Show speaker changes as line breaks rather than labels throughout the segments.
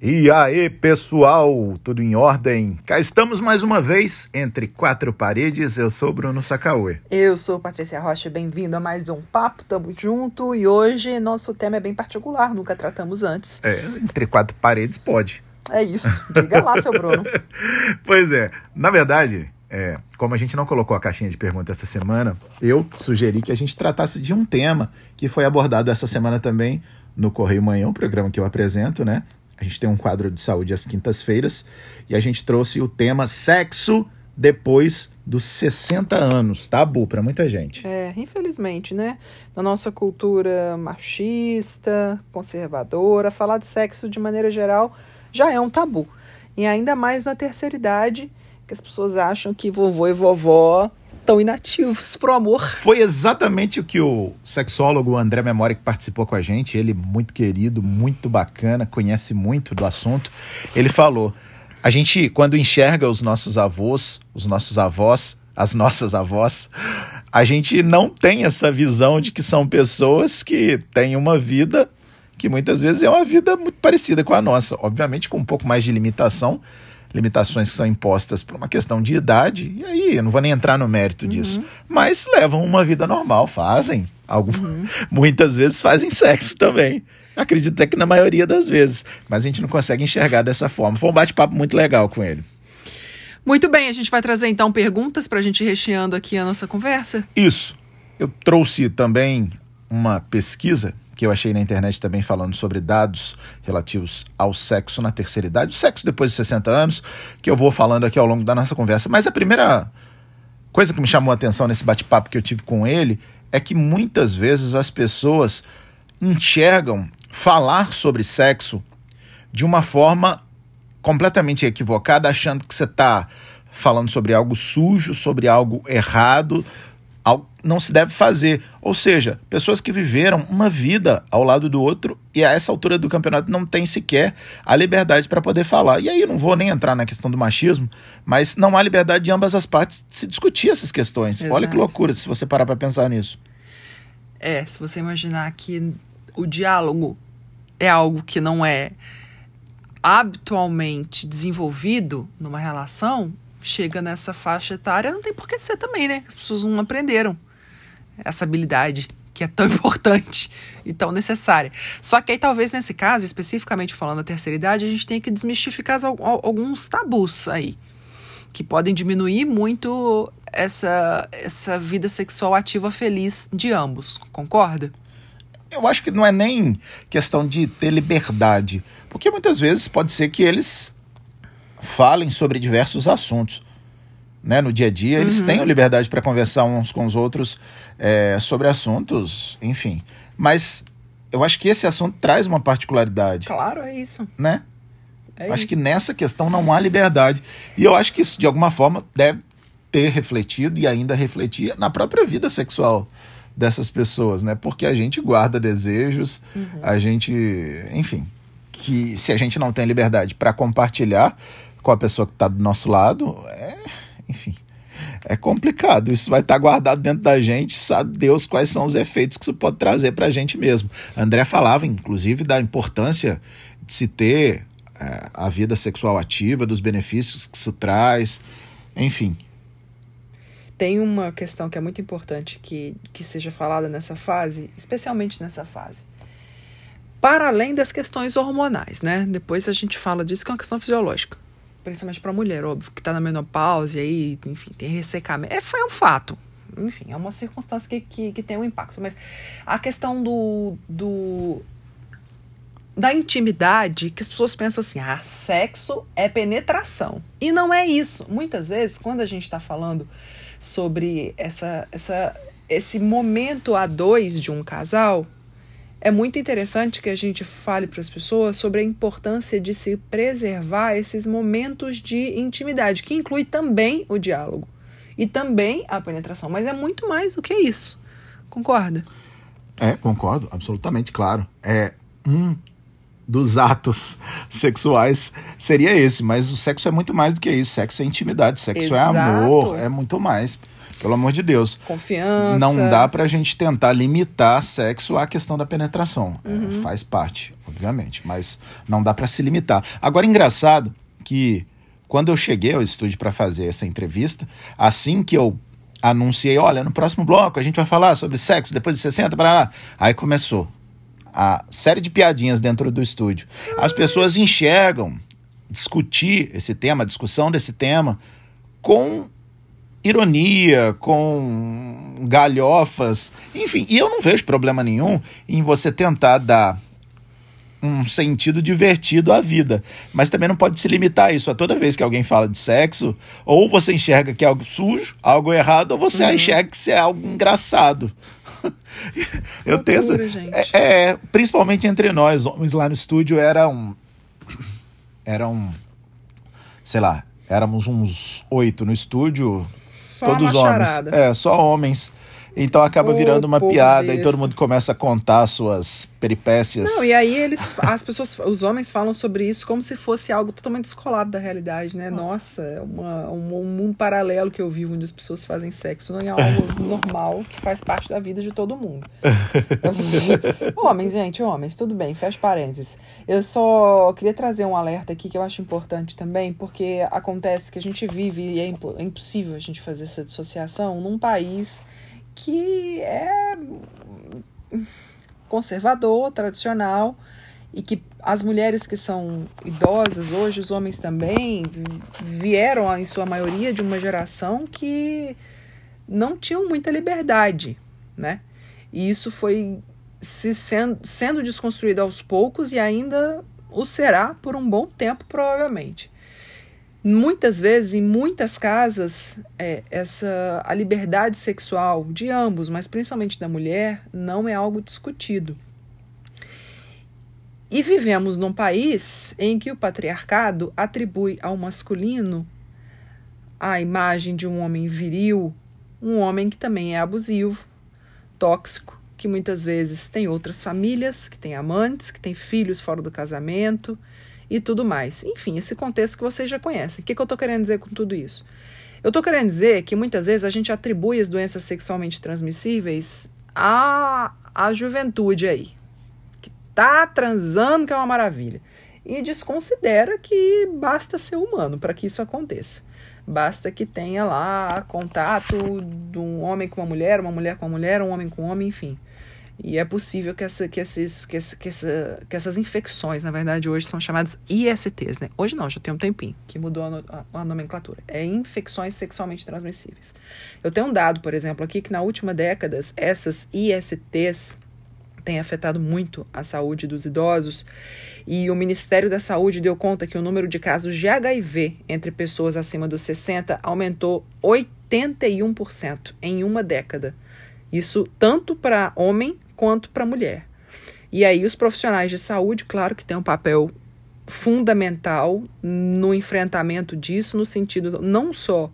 E aí, pessoal, tudo em ordem? Cá estamos mais uma vez entre quatro paredes. Eu sou Bruno Sacaue.
Eu sou Patrícia Rocha, bem-vindo a mais um Papo Tamo Junto. E hoje nosso tema é bem particular, nunca tratamos antes.
É, entre quatro paredes pode.
É isso, diga lá, seu Bruno.
pois é, na verdade, é, como a gente não colocou a caixinha de perguntas essa semana, eu sugeri que a gente tratasse de um tema que foi abordado essa semana também no Correio Manhã, um programa que eu apresento, né? A gente tem um quadro de saúde às quintas-feiras e a gente trouxe o tema sexo depois dos 60 anos, tabu para muita gente.
É, infelizmente, né? Na nossa cultura machista, conservadora, falar de sexo de maneira geral já é um tabu. E ainda mais na terceira idade, que as pessoas acham que vovô e vovó tão inativos pro amor.
Foi exatamente o que o sexólogo André Memória, que participou com a gente, ele muito querido, muito bacana, conhece muito do assunto, ele falou: a gente, quando enxerga os nossos avós, os nossos avós, as nossas avós, a gente não tem essa visão de que são pessoas que têm uma vida que muitas vezes é uma vida muito parecida com a nossa, obviamente com um pouco mais de limitação, limitações que são impostas por uma questão de idade, e aí eu não vou nem entrar no mérito uhum. disso, mas levam uma vida normal, fazem, algum, uhum. muitas vezes fazem sexo também. Acredito até que na maioria das vezes, mas a gente não consegue enxergar dessa forma. Foi um bate-papo muito legal com ele.
Muito bem, a gente vai trazer então perguntas para a gente recheando aqui a nossa conversa?
Isso. Eu trouxe também uma pesquisa que eu achei na internet também falando sobre dados relativos ao sexo na terceira idade, o sexo depois de 60 anos, que eu vou falando aqui ao longo da nossa conversa. Mas a primeira coisa que me chamou a atenção nesse bate-papo que eu tive com ele é que muitas vezes as pessoas enxergam falar sobre sexo de uma forma completamente equivocada, achando que você está falando sobre algo sujo, sobre algo errado, não se deve fazer. Ou seja, pessoas que viveram uma vida ao lado do outro e a essa altura do campeonato não tem sequer a liberdade para poder falar. E aí eu não vou nem entrar na questão do machismo, mas não há liberdade de ambas as partes de se discutir essas questões. Exato. Olha que loucura se você parar para pensar nisso.
É, se você imaginar que o diálogo é algo que não é habitualmente desenvolvido numa relação, chega nessa faixa etária, não tem por que ser também, né? As pessoas não aprenderam essa habilidade que é tão importante e tão necessária. Só que aí, talvez nesse caso, especificamente falando da terceira idade, a gente tem que desmistificar alguns tabus aí, que podem diminuir muito essa, essa vida sexual ativa feliz de ambos. Concorda?
Eu acho que não é nem questão de ter liberdade, porque muitas vezes pode ser que eles falem sobre diversos assuntos. Né, no dia a dia, uhum. eles têm a liberdade para conversar uns com os outros é, sobre assuntos, enfim. Mas eu acho que esse assunto traz uma particularidade.
Claro, é isso.
Né? É acho isso. que nessa questão não há liberdade. E eu acho que isso, de alguma forma, deve ter refletido e ainda refletir na própria vida sexual dessas pessoas, né? Porque a gente guarda desejos, uhum. a gente, enfim, que se a gente não tem liberdade para compartilhar, com a pessoa que está do nosso lado, é, enfim, é complicado. Isso vai estar tá guardado dentro da gente, sabe Deus quais são os efeitos que isso pode trazer para a gente mesmo. André falava, inclusive, da importância de se ter é, a vida sexual ativa, dos benefícios que isso traz, enfim.
Tem uma questão que é muito importante que, que seja falada nessa fase, especialmente nessa fase para além das questões hormonais, né? Depois a gente fala disso que é uma questão fisiológica principalmente para mulher, óbvio, que está na menopausa e aí, enfim, tem ressecamento. É, foi um fato. Enfim, é uma circunstância que, que, que tem um impacto. Mas a questão do, do da intimidade, que as pessoas pensam assim, ah, sexo é penetração. E não é isso. Muitas vezes, quando a gente está falando sobre essa, essa, esse momento a dois de um casal, é muito interessante que a gente fale para as pessoas sobre a importância de se preservar esses momentos de intimidade, que inclui também o diálogo e também a penetração, mas é muito mais do que isso. Concorda?
É, concordo, absolutamente, claro. É um dos atos sexuais seria esse, mas o sexo é muito mais do que isso. Sexo é intimidade, sexo Exato. é amor, é muito mais. Pelo amor de Deus.
Confiança.
Não dá pra gente tentar limitar sexo à questão da penetração. É,
Uhum.
faz parte, obviamente, mas não dá pra se limitar. Agora, engraçado que quando eu cheguei ao estúdio pra fazer essa entrevista, assim que eu anunciei, olha, no próximo bloco a gente vai falar sobre sexo depois de 60, para lá. Aí começou a série de piadinhas dentro do estúdio. As pessoas enxergam discutir esse tema, a discussão desse tema, com ironia, com galhofas, enfim. E eu não vejo problema nenhum em você tentar dar um sentido divertido à vida. Mas também não pode se limitar a isso. A toda vez que alguém fala de sexo, ou você enxerga que é algo sujo, algo errado, ou você enxerga que isso é algo engraçado. Eu tenho essa.
Loucura, gente.
É, é, principalmente entre nós, homens lá no estúdio, era um. Era um. Sei lá, éramos uns oito no estúdio,
Só
todos homens. É, só homens. Então acaba virando uma piada e todo mundo começa a contar suas peripécias.
Não, e aí eles, as pessoas, os homens falam sobre isso como se fosse algo totalmente descolado da realidade, né? Nossa, é uma, um, um mundo paralelo que eu vivo onde as pessoas fazem sexo, não é algo normal que faz parte da vida de todo mundo. homens, gente, homens, tudo bem, fecha parênteses. Eu só queria trazer um alerta aqui que eu acho importante também, porque acontece que a gente vive e é, é impossível a gente fazer essa dissociação num país que é conservador, tradicional, e que as mulheres que são idosas hoje, os homens também, vi- vieram, em sua maioria, de uma geração que não tinham muita liberdade, né? E isso foi se sendo, sendo desconstruído aos poucos e ainda o será por um bom tempo, provavelmente. Muitas vezes, em muitas casas, é, essa a liberdade sexual de ambos, mas principalmente da mulher, não é algo discutido. E vivemos num país em que o patriarcado atribui ao masculino a imagem de um homem viril, um homem que também é abusivo, tóxico, que muitas vezes tem outras famílias, que tem amantes, que tem filhos fora do casamento e tudo mais. Enfim, esse contexto que vocês já conhecem. O que, que eu estou querendo dizer com tudo isso? Eu estou querendo dizer que muitas vezes a gente atribui as doenças sexualmente transmissíveis à, à juventude aí, que tá transando, que é uma maravilha, e desconsidera que basta ser humano para que isso aconteça. Basta que tenha lá contato de um homem com uma mulher, uma mulher com uma mulher, um homem com um homem, enfim. E é possível que, essa, que, esses, que, essa, que, essa, que essas infecções, na verdade, hoje são chamadas ISTs, né? Hoje não, já tem um tempinho que mudou a, no- a- a nomenclatura. É infecções sexualmente transmissíveis. Eu tenho um dado, por exemplo, aqui que na última década, essas ISTs têm afetado muito a saúde dos idosos. E o Ministério da Saúde deu conta que o número de casos de HIV entre pessoas acima dos 60 aumentou 81% em uma década. Isso tanto para homem quanto para mulher. E aí os profissionais de saúde, claro que têm um papel fundamental no enfrentamento disso, no sentido não só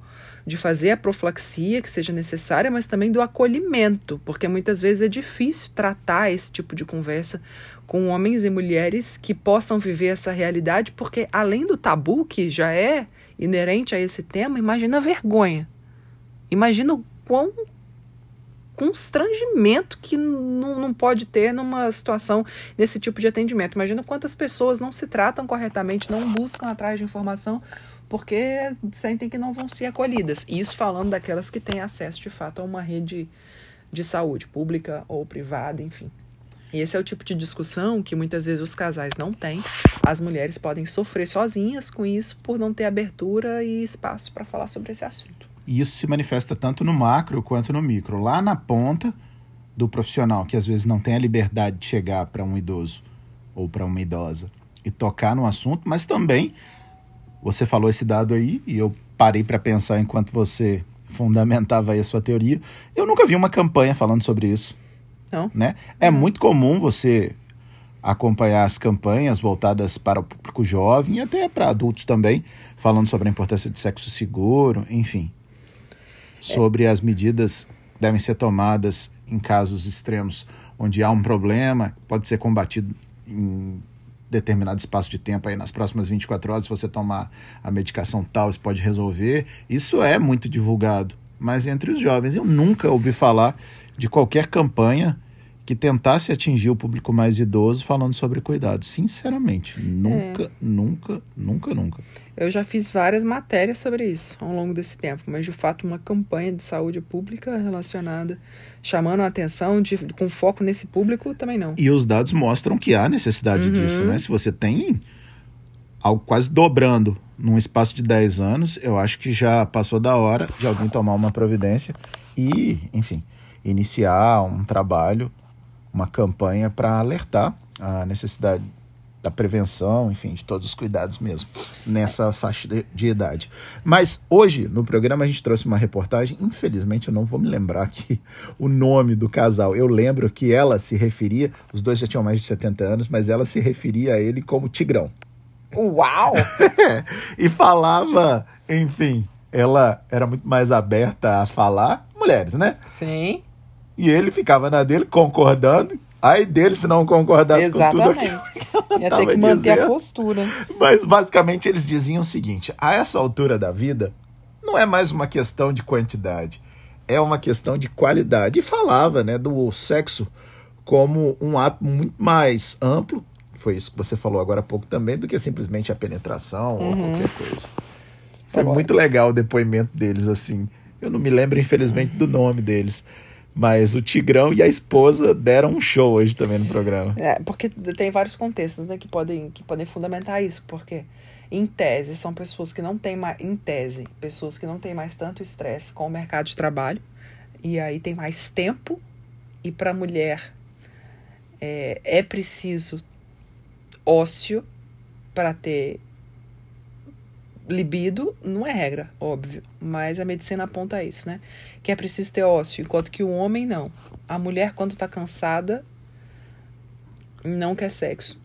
de fazer a profilaxia que seja necessária, mas também do acolhimento, porque muitas vezes é difícil tratar esse tipo de conversa com homens e mulheres que possam viver essa realidade, porque além do tabu que já é inerente a esse tema, imagina a vergonha. Imagina o quão constrangimento que não, pode ter numa situação desse tipo de atendimento. Imagina quantas pessoas não se tratam corretamente, não buscam atrás de informação porque sentem que não vão ser acolhidas. E Isso falando daquelas que têm acesso de fato a uma rede de saúde, pública ou privada, enfim. E esse é o tipo de discussão que muitas vezes os casais não têm. As mulheres podem sofrer sozinhas com isso por não ter abertura e espaço para falar sobre esse assunto.
E isso se manifesta tanto no macro quanto no micro. Lá na ponta do profissional, que às vezes não tem a liberdade de chegar para um idoso ou para uma idosa e tocar no assunto, mas também você falou esse dado aí e eu parei para pensar enquanto você fundamentava aí a sua teoria. Eu nunca vi uma campanha falando sobre isso.
Não?
Né? É muito comum você acompanhar as campanhas voltadas para o público jovem e até para adultos também, falando sobre a importância de sexo seguro, enfim. Sobre as medidas que devem ser tomadas em casos extremos onde há um problema, pode ser combatido em determinado espaço de tempo aí nas próximas 24 horas, se você tomar a medicação tal, isso pode resolver. Isso é muito divulgado, mas entre os jovens. Eu nunca ouvi falar de qualquer campanha que tentasse atingir o público mais idoso falando sobre cuidado. Sinceramente, nunca, é. nunca, nunca, nunca.
Eu já fiz várias matérias sobre isso ao longo desse tempo, mas de fato uma campanha de saúde pública relacionada, chamando a atenção de, com foco nesse público também não.
E os dados mostram que há necessidade uhum. disso, né? Se você tem algo quase dobrando num espaço de 10 anos, eu acho que já passou da hora de alguém tomar uma providência e, enfim, iniciar um trabalho uma campanha para alertar a necessidade da prevenção, enfim, de todos os cuidados mesmo nessa faixa de, de, idade. Mas hoje no programa a gente trouxe uma reportagem, infelizmente eu não vou me lembrar aqui o nome do casal. Eu lembro que ela se referia, os dois já tinham mais de 70 anos, mas ela se referia a ele como Tigrão.
Uau!
e falava, enfim, ela era muito mais aberta a falar, mulheres, né?
Sim.
E ele ficava na dele, concordando. Aí dele, se não concordasse
Exatamente.
com tudo
aquilo Ia ter que manter dizendo. a postura.
Mas basicamente eles diziam o seguinte: a essa altura da vida, não é mais uma questão de quantidade, é uma questão de qualidade. E falava né, do sexo como um ato muito mais amplo, foi isso que você falou agora há pouco também, do que simplesmente a penetração uhum. ou qualquer coisa. Foi muito legal o depoimento deles, assim. Eu não me lembro, infelizmente, do nome deles. Mas o Tigrão e a esposa deram um show hoje também no programa.
É, porque tem vários contextos né, que, podem, que podem fundamentar isso, porque em tese são pessoas que não têm mais, em tese, pessoas que não têm mais tanto estresse com o mercado de trabalho, e aí tem mais tempo, e para a mulher é, é preciso ócio para ter libido não é regra, óbvio, mas a medicina aponta isso, né? Que é preciso ter ócio, enquanto que o homem não. A mulher, quando tá cansada, não quer sexo.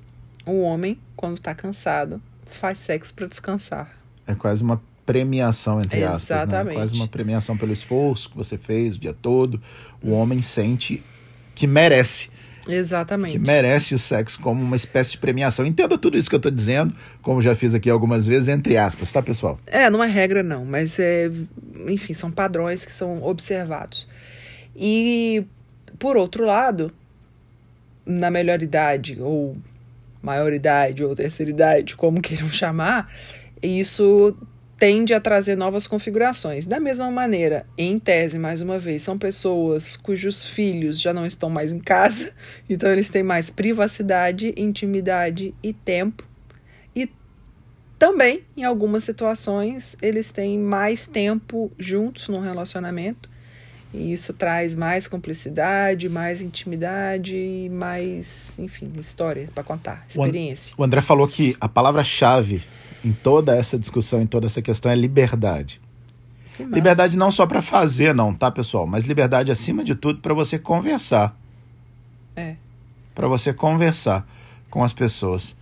O homem, quando tá cansado, faz sexo para descansar.
É quase uma premiação, entre aspas, Exatamente. né? Quase uma premiação pelo esforço que você fez o dia todo. O homem sente que merece
Exatamente.
Que merece o sexo como uma espécie de premiação. Entenda tudo isso que eu estou dizendo, como já fiz aqui algumas vezes, entre aspas, tá, pessoal?
É, não é regra, não, mas é, enfim, são padrões que são observados. E, por outro lado, na melhor idade, ou maioridade, ou terceira idade, como queiram chamar, isso tende a trazer novas configurações. Da mesma maneira, em tese, mais uma vez, são pessoas cujos filhos já não estão mais em casa, então eles têm mais privacidade, intimidade e tempo. E também, em algumas situações, eles têm mais tempo juntos no relacionamento. E isso traz mais cumplicidade, mais intimidade, mais, enfim, história para contar, experiência.
O André falou que a palavra-chave em toda essa discussão, em toda essa questão, é liberdade. Liberdade não só para fazer, não, tá, pessoal? Mas liberdade, acima de tudo, para você conversar.
É.
Para você conversar com as pessoas,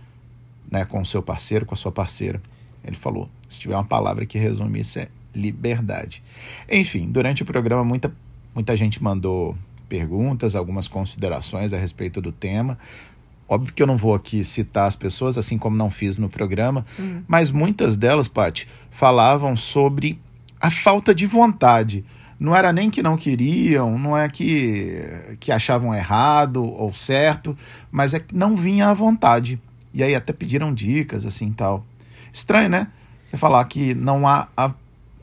né? Com o seu parceiro, com a sua parceira. Ele falou: se tiver uma palavra que resume isso, é liberdade. Enfim, durante o programa, muita, muita gente mandou perguntas, algumas considerações a respeito do tema. Óbvio que eu não vou aqui citar as pessoas, assim como não fiz no programa, uhum. mas muitas delas, Paty, falavam sobre a falta de vontade. Não era nem que não queriam, não é que, que achavam errado ou certo, mas é que não vinha à vontade. E aí até pediram dicas, assim tal. Estranho, né? Você falar que não há a,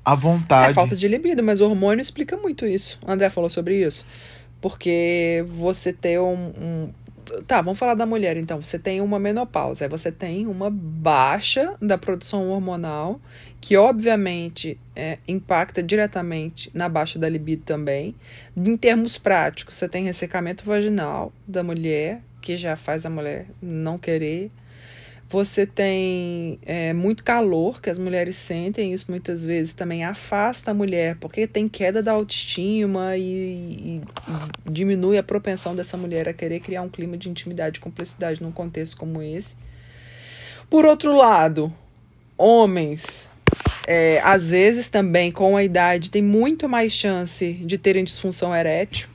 a vontade. É
falta de libido, mas o hormônio explica muito isso. O André falou sobre isso. Porque você ter um, um Tá, vamos falar da mulher então. Você tem uma menopausa, você tem uma baixa da produção hormonal, que obviamente é, impacta diretamente na baixa da libido também. Em termos práticos, você tem ressecamento vaginal da mulher, que já faz a mulher não querer você tem é, muito calor que as mulheres sentem, isso muitas vezes também afasta a mulher, porque tem queda da autoestima e, e, e diminui a propensão dessa mulher a querer criar um clima de intimidade e cumplicidade num contexto como esse. Por outro lado, homens, é, às vezes também com a idade, têm muito mais chance de terem disfunção erétil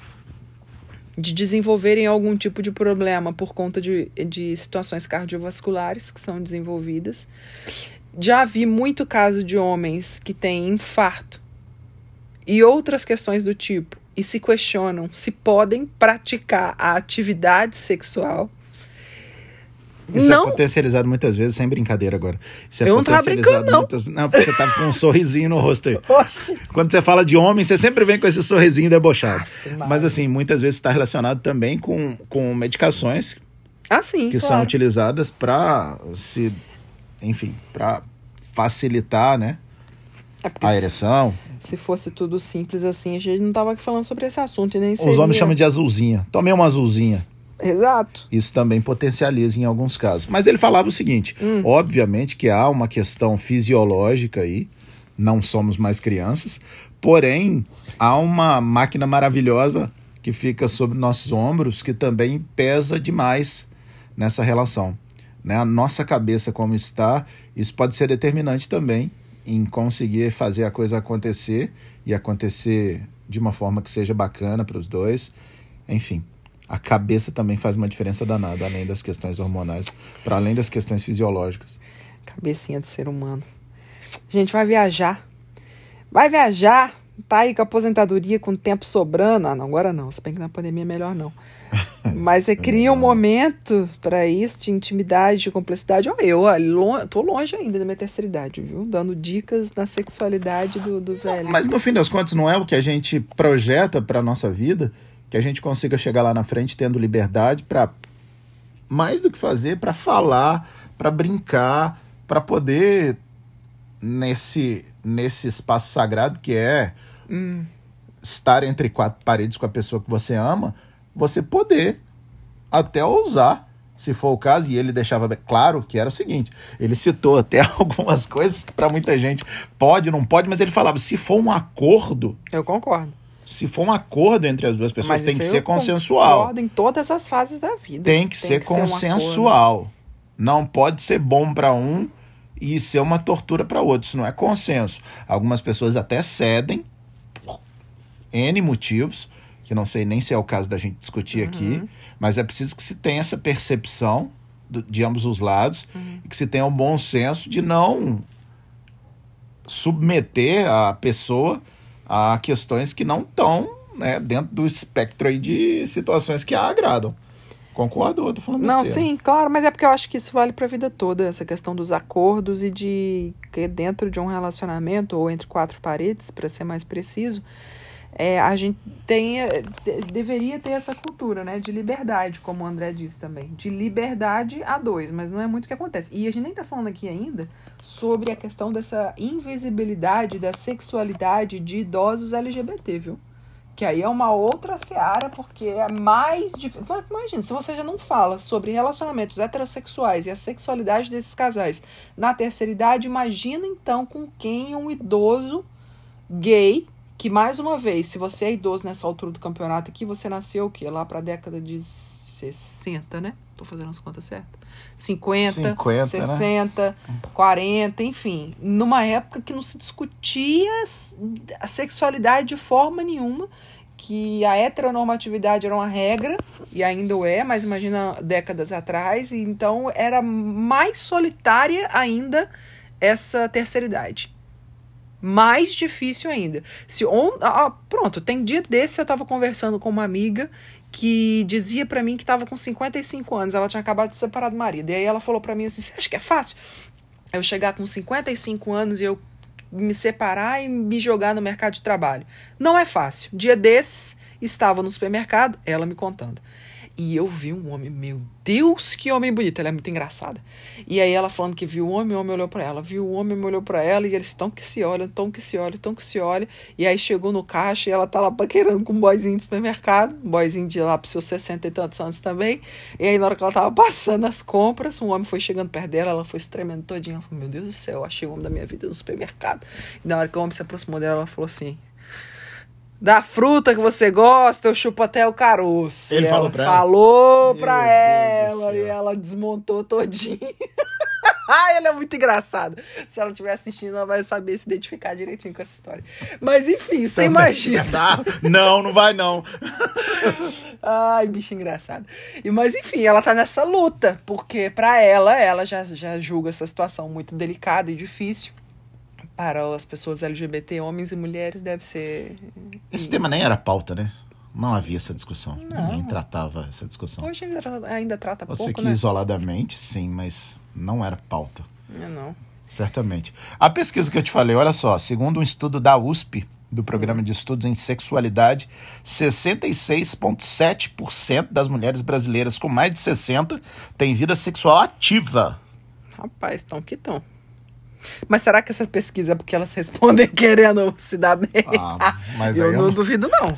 de desenvolverem algum tipo de problema por conta de, de situações cardiovasculares que são desenvolvidas. Já vi muito caso de homens que têm infarto e outras questões do tipo, e se questionam se podem praticar a atividade sexual
Isso
Não.
é potencializado muitas vezes, sem brincadeira agora. Isso é
Eu não tava
potencializado
brincando, não.
Muitas... Não, porque você tava com um sorrisinho no rosto aí.
Oxe.
Quando você fala de homem, você sempre vem com esse sorrisinho debochado.
Maria.
Mas assim, muitas vezes está relacionado também com, com medicações
Ah, sim,
que são
claro.
utilizadas para se, enfim, para facilitar, né,
É
a
se,
ereção.
se fosse tudo simples assim, a gente não tava aqui falando sobre esse assunto e nem
Os
seria...
homens chamam de azulzinha. Tomei uma azulzinha.
Exato.
Isso também potencializa em alguns casos. Mas ele falava o seguinte:
Hum.
obviamente que há uma questão fisiológica aí, não somos mais crianças, porém há uma máquina maravilhosa que fica sobre nossos ombros que também pesa demais nessa relação. Né? A nossa cabeça como está, isso pode ser determinante também em conseguir fazer a coisa acontecer e acontecer de uma forma que seja bacana para os dois. Enfim, a cabeça também faz uma diferença danada, além das questões hormonais, para além das questões fisiológicas.
Cabecinha do ser humano. Gente, vai viajar. Vai viajar. Tá aí com a aposentadoria, com o tempo sobrando. Ah, não, agora não. Se bem que na pandemia é melhor não. Mas você cria um momento para isso, de intimidade, de complexidade. Ó, eu ó, tô longe ainda da minha terceira idade, viu? Dando dicas na sexualidade do- dos velhos.
Mas no fim das contas, não é o que a gente projeta para nossa vida que a gente consiga chegar lá na frente tendo liberdade para mais do que fazer, para falar, para brincar, para poder nesse nesse espaço sagrado que é
Hum,
estar entre quatro paredes com a pessoa que você ama, você poder até ousar, se for o caso, e ele deixava claro que era o seguinte, ele citou até algumas coisas que para muita gente pode, não pode, mas ele falava, se for um acordo,
eu concordo.
Se for um acordo entre as duas pessoas,
Mas
tem que ser
eu
consensual.
Concordo em todas as fases da vida.
Tem que ser
um acordo.
consensual. não pode ser bom para um e ser uma tortura para outro. Isso não é consenso. Algumas pessoas até cedem por N motivos, que não sei nem se é o caso da gente discutir aqui, mas é preciso que se tenha essa percepção do- de ambos os lados e que se tenha um bom senso de não submeter a pessoa a questões que não estão né, dentro do espectro aí de situações que a agradam. Concordo, eu tô falando
Não,
besteira.
sim, claro, mas é porque eu acho que isso vale para a vida toda, essa questão dos acordos e de que dentro de um relacionamento ou entre quatro paredes, para ser mais preciso, é, a gente tem, é, de- deveria ter essa cultura, né, de liberdade, como o André disse também, de liberdade a dois, mas não é muito o que acontece. E a gente nem tá falando aqui ainda sobre a questão dessa invisibilidade da sexualidade de idosos LGBT, viu? Que aí é uma outra seara, porque é mais difícil. Imagina, se você já não fala sobre relacionamentos heterossexuais e a sexualidade desses casais na terceira idade, imagina então com quem um idoso gay, que mais uma vez, se você é idoso nessa altura do campeonato aqui, você nasceu o quê? Lá pra década de 60, né? Tô fazendo as contas certas. 50,
50, né?
60, 40, enfim. Numa época que não se discutia a sexualidade de forma nenhuma, que a heteronormatividade era uma regra, e ainda o é, mas imagina décadas atrás, e então era mais solitária ainda essa terceira idade. Mais difícil ainda. Se on... ah, pronto, tem dia desse eu tava conversando com uma amiga que dizia pra mim que tava com 55 anos, ela tinha acabado de se separar do marido. E aí ela falou pra mim assim: "Você acha que é fácil eu chegar com 55 anos e eu me separar e me jogar no mercado de trabalho?" Não é fácil. Dia desses estava no supermercado, ela me contando. E eu vi um homem, meu Deus, que homem bonito. Ela é muito engraçada. E aí ela falando que viu o homem, o homem olhou pra ela. Viu o homem, olhou pra ela. E eles tão que se olham, tão que se olham, tão que se olham. E aí chegou no caixa e ela tá lá paquerando com um boyzinho de supermercado. Um boyzinho de lá pros seus 60 e tantos anos também. E aí na hora que ela tava passando as compras, um homem foi chegando perto dela. Ela foi tremendo todinha. Ela falou, meu Deus do céu, achei o homem da minha vida no supermercado. E na hora que o homem se aproximou dela, ela falou assim... Da fruta que você gosta, eu chupo até o caroço.
Ele falou pra ela?
Falou
Meu
pra
Deus
ela. E ela desmontou todinho. Ai, ela é muito engraçada. Se ela estiver assistindo, ela vai saber se identificar direitinho com essa história. Mas enfim, você imagina.
não, não vai não.
Ai, bicho engraçado. E, mas enfim, ela tá nessa luta, porque pra ela, ela já, já julga essa situação muito delicada e difícil. Para as pessoas LGBT, homens e mulheres, deve ser.
Esse tema nem era pauta, né? Não havia essa discussão.
Não.
Ninguém tratava essa discussão.
Hoje ainda, ainda trata
Pode
pouco,
ser que
né?
isoladamente, sim, mas não era pauta.
É, não.
Certamente. A pesquisa que eu te falei, olha só, segundo um estudo da USP, do Programa de Estudos em Sexualidade, 66,7% das mulheres brasileiras com mais de 60 têm vida sexual ativa.
Rapaz, estão que estão. Mas será que essa pesquisa é porque elas respondem querendo se dar bem?
Ah, mas
eu
aí
não
eu
duvido, não.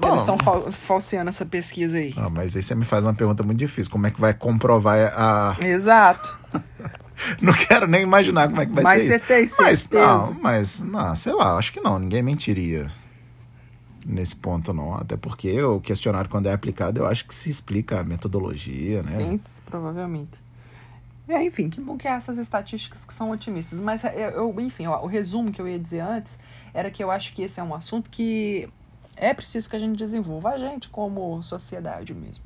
Não.
Eles estão fal falseando essa pesquisa aí.
Ah, mas aí você me faz uma pergunta muito difícil. Como é que vai comprovar a.
Exato.
Não quero nem imaginar como é que vai
Mas
ser.
você
isso.
tem
Mas,
certeza?
não, mas, não, sei lá, acho que não. Ninguém mentiria nesse ponto, não. Até porque o questionário, quando é aplicado, eu acho que se explica a metodologia, né?
Sim, provavelmente. É, enfim, que bom que há essas estatísticas que são otimistas. Mas é, eu- enfim, ó, o resumo que eu ia dizer antes era que eu acho que esse é um assunto que é preciso que a gente desenvolva a gente como sociedade mesmo.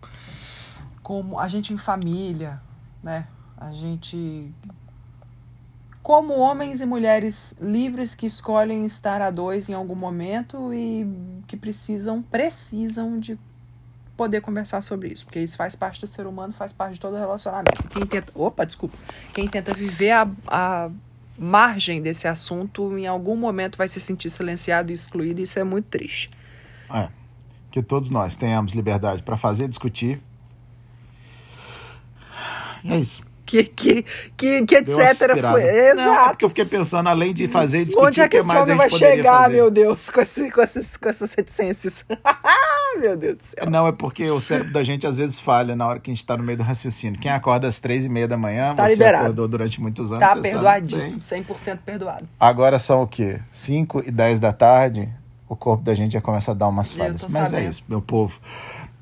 Como a gente em família, né? A gente como homens e mulheres livres que escolhem estar a dois em algum momento e que precisam precisam de poder conversar sobre isso, porque isso faz parte do ser humano, faz parte de todo relacionamento. Quem tenta, opa, desculpa, quem tenta viver a, a margem desse assunto, em algum momento vai se sentir silenciado e excluído, e isso é muito triste.
É. Que todos nós tenhamos liberdade para fazer, discutir. E é isso.
Que, que, que, que etc. Foi,
Não, é
exato.
porque eu fiquei pensando, além de fazer discutir,
Onde é
o
que esse homem vai chegar,
fazer?
meu Deus, com, esse, com, esses, com essas reticências? meu Deus do céu.
Não, é porque o cérebro da gente às vezes falha na hora que a gente tá no meio do raciocínio. Quem acorda às três e meia da manhã,
Tá
você
liberado.
acordou durante muitos anos.
Tá
sabe
perdoadíssimo,
bem.
100% perdoado.
Agora são o quê? 5 e 10 da tarde, o corpo da gente já começa a dar umas falhas. Mas é
sabendo.
isso, meu povo.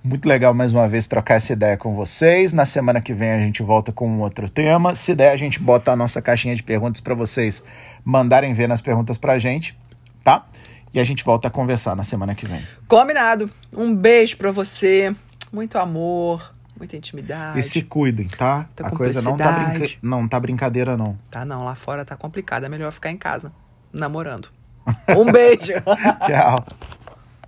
Muito legal mais uma vez trocar essa ideia com vocês. Na semana que vem a gente volta com um outro tema. Se der, a gente bota a nossa caixinha de perguntas para vocês mandarem ver nas perguntas pra gente, tá? E a gente volta a conversar na semana que vem.
Combinado. Um beijo pra você. Muito amor, muita intimidade.
E se cuidem, tá?
Muita
a coisa não tá, brinca... não tá brincadeira, não.
Tá não, lá fora tá complicado. É melhor ficar em casa, namorando. Um beijo.
Tchau.